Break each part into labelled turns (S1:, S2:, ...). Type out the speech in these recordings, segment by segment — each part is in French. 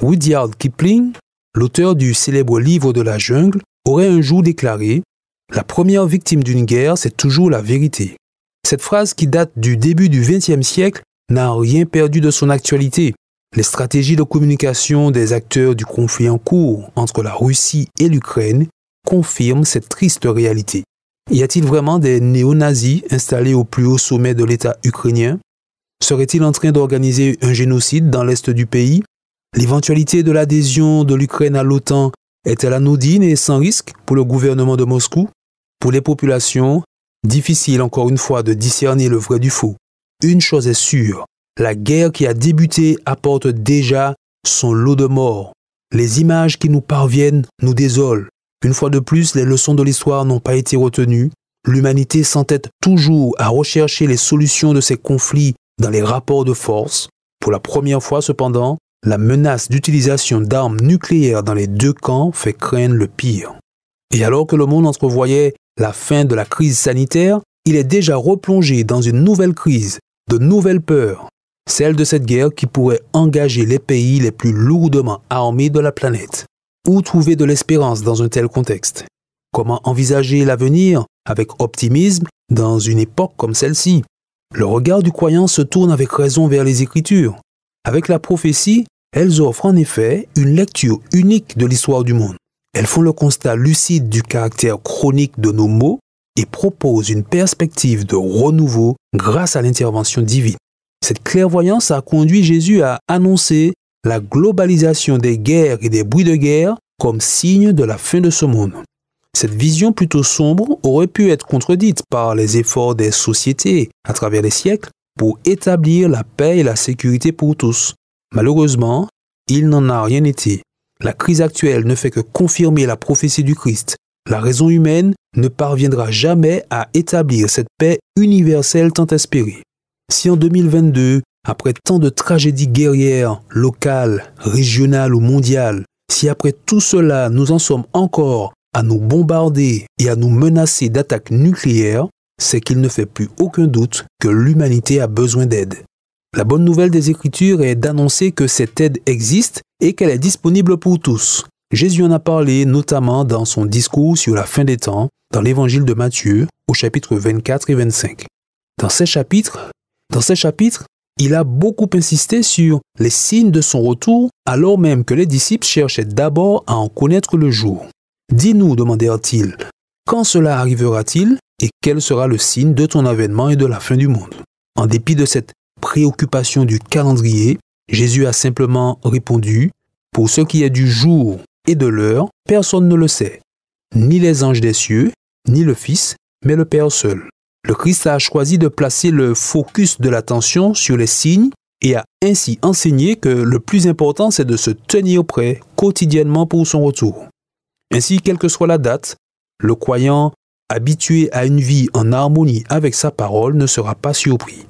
S1: Rudyard Kipling, l'auteur du célèbre livre de la jungle, aurait un jour déclaré La première victime d'une guerre, c'est toujours la vérité. Cette phrase qui date du début du XXe siècle n'a rien perdu de son actualité. Les stratégies de communication des acteurs du conflit en cours entre la Russie et l'Ukraine confirment cette triste réalité. Y a-t-il vraiment des néo-nazis installés au plus haut sommet de l'État ukrainien? Serait-il en train d'organiser un génocide dans l'Est du pays? L'éventualité de l'adhésion de l'Ukraine à l'OTAN est-elle anodine et sans risque pour le gouvernement de Moscou? Pour les populations, difficile encore une fois de discerner le vrai du faux. Une chose est sûre, la guerre qui a débuté apporte déjà son lot de morts. Les images qui nous parviennent nous désolent. Une fois de plus, les leçons de l'histoire n'ont pas été retenues. L'humanité s'entête toujours à rechercher les solutions de ces conflits dans les rapports de force. Pour la première fois cependant, la menace d'utilisation d'armes nucléaires dans les deux camps fait craindre le pire. Et alors que le monde entrevoyait la fin de la crise sanitaire, il est déjà replongé dans une nouvelle crise, de nouvelles peurs, celle de cette guerre qui pourrait engager les pays les plus lourdement armés de la planète. Où trouver de l'espérance dans un tel contexte? Comment envisager l'avenir avec optimisme dans une époque comme celle-ci? Le regard du croyant se tourne avec raison vers les Écritures. Avec la prophétie, elles offrent en effet une lecture unique de l'histoire du monde. Elles font le constat lucide du caractère chronique de nos maux et proposent une perspective de renouveau grâce à l'intervention divine. Cette clairvoyance a conduit Jésus à annoncer la globalisation des guerres et des bruits de guerre comme signe de la fin de ce monde. Cette vision plutôt sombre aurait pu être contredite par les efforts des sociétés à travers les siècles pour établir la paix et la sécurité pour tous. Malheureusement, il n'en a rien été. La crise actuelle ne fait que confirmer la prophétie du Christ. La raison humaine ne parviendra jamais à établir cette paix universelle tant espérée. Si en 2022, après tant de tragédies guerrières, locales, régionales ou mondiales, si après tout cela nous en sommes encore à nous bombarder et à nous menacer d'attaques nucléaires, c'est qu'il ne fait plus aucun doute que l'humanité a besoin d'aide. La bonne nouvelle des Écritures est d'annoncer que cette aide existe et qu'elle est disponible pour tous. Jésus en a parlé notamment dans son discours sur la fin des temps, dans l'évangile de Matthieu, au chapitre 24 et 25. Dans ces chapitres, il a beaucoup insisté sur les signes de son retour, alors même que les disciples cherchaient d'abord à en connaître le jour. Dis-nous, demandèrent-ils, quand cela arrivera-t-il et quel sera le signe de ton avènement et de la fin du monde? En dépit de cette préoccupation du calendrier, Jésus a simplement répondu, Pour ce qui est du jour et de l'heure, personne ne le sait, ni les anges des cieux, ni le Fils, mais le Père seul. Le Christ a choisi de placer le focus de l'attention sur les signes et a ainsi enseigné que le plus important c'est de se tenir prêt quotidiennement pour son retour. Ainsi, quelle que soit la date, le croyant habitué à une vie en harmonie avec sa parole ne sera pas surpris.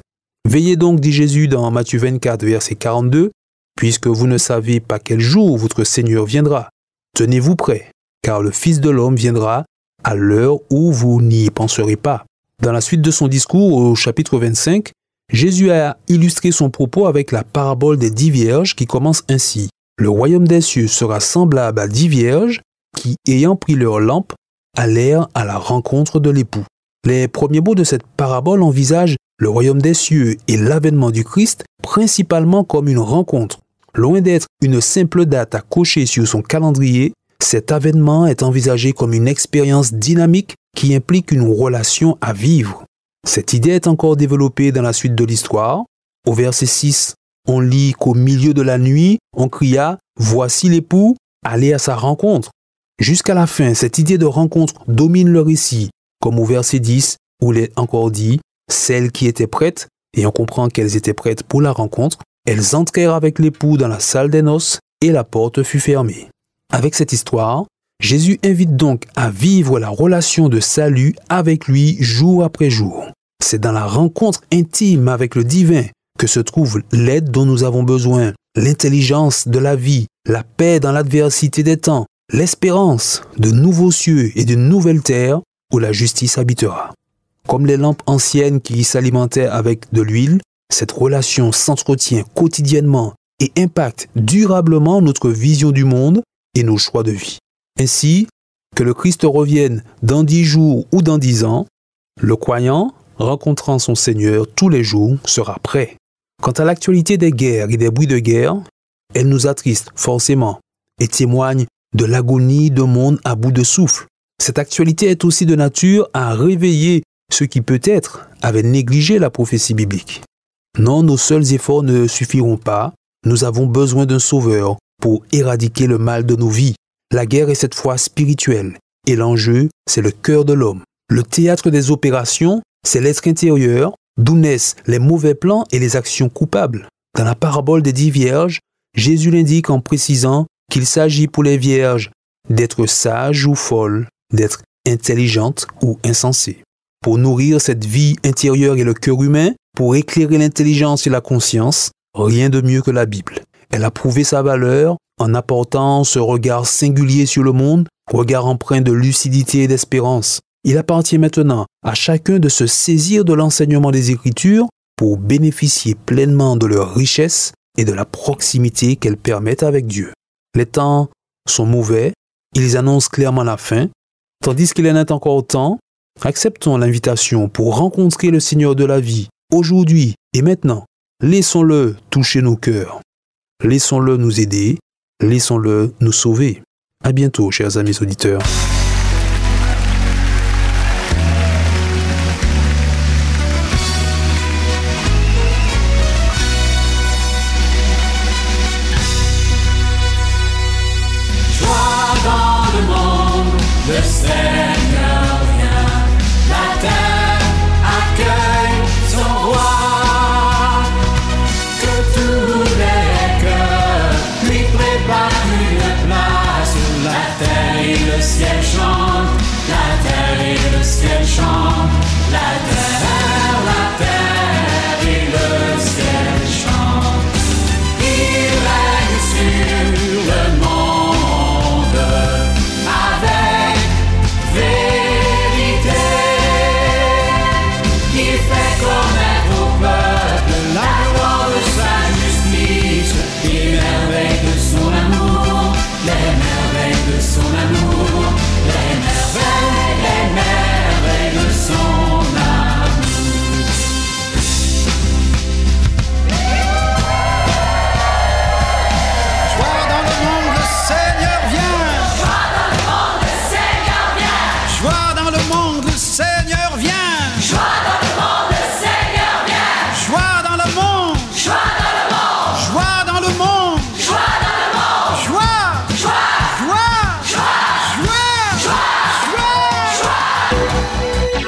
S1: Veillez donc, dit Jésus dans Matthieu 24, verset 42, puisque vous ne savez pas quel jour votre Seigneur viendra. Tenez-vous prêt, car le Fils de l'homme viendra à l'heure où vous n'y penserez pas. Dans la suite de son discours au chapitre 25, Jésus a illustré son propos avec la parabole des dix vierges qui commence ainsi. Le royaume des cieux sera semblable à dix vierges qui, ayant pris leur lampe, allèrent à la rencontre de l'époux. Les premiers mots de cette parabole envisagent le royaume des cieux et l'avènement du Christ principalement comme une rencontre. Loin d'être une simple date à cocher sur son calendrier, cet avènement est envisagé comme une expérience dynamique qui implique une relation à vivre. Cette idée est encore développée dans la suite de l'histoire. Au verset 6, on lit qu'au milieu de la nuit, on cria Voici l'époux, allez à sa rencontre. Jusqu'à la fin, cette idée de rencontre domine le récit, comme au verset 10, où il est encore dit Celles qui étaient prêtes, et on comprend qu'elles étaient prêtes pour la rencontre, elles entrèrent avec l'époux dans la salle des noces, et la porte fut fermée. Avec cette histoire, Jésus invite donc à vivre la relation de salut avec lui jour après jour. C'est dans la rencontre intime avec le divin que se trouve l'aide dont nous avons besoin, l'intelligence de la vie, la paix dans l'adversité des temps, l'espérance de nouveaux cieux et de nouvelles terres où la justice habitera. Comme les lampes anciennes qui s'alimentaient avec de l'huile, cette relation s'entretient quotidiennement et impacte durablement notre vision du monde et nos choix de vie. Ainsi, que le Christ revienne dans dix jours ou dans dix ans, le croyant, rencontrant son Seigneur tous les jours, sera prêt. Quant à l'actualité des guerres et des bruits de guerre, elle nous attriste forcément et témoigne de l'agonie d'un monde à bout de souffle. Cette actualité est aussi de nature à réveiller ceux qui peut-être avaient négligé la prophétie biblique. Non, nos seuls efforts ne suffiront pas. Nous avons besoin d'un sauveur pour éradiquer le mal de nos vies. La guerre est cette fois spirituelle et l'enjeu, c'est le cœur de l'homme. Le théâtre des opérations, c'est l'être intérieur, d'où naissent les mauvais plans et les actions coupables. Dans la parabole des dix vierges, Jésus l'indique en précisant qu'il s'agit pour les vierges d'être sages ou folles, d'être intelligentes ou insensées. Pour nourrir cette vie intérieure et le cœur humain, pour éclairer l'intelligence et la conscience, rien de mieux que la Bible. Elle a prouvé sa valeur en apportant ce regard singulier sur le monde, regard empreint de lucidité et d'espérance. Il appartient maintenant à chacun de se saisir de l'enseignement des Écritures pour bénéficier pleinement de leur richesse et de la proximité qu'elles permettent avec Dieu. Les temps sont mauvais, ils annoncent clairement la fin, tandis qu'il en est encore temps, acceptons l'invitation pour rencontrer le Seigneur de la vie, aujourd'hui et maintenant. Laissons-le toucher nos cœurs. Laissons-le nous aider. Laissons-le nous sauver. À bientôt, chers amis auditeurs.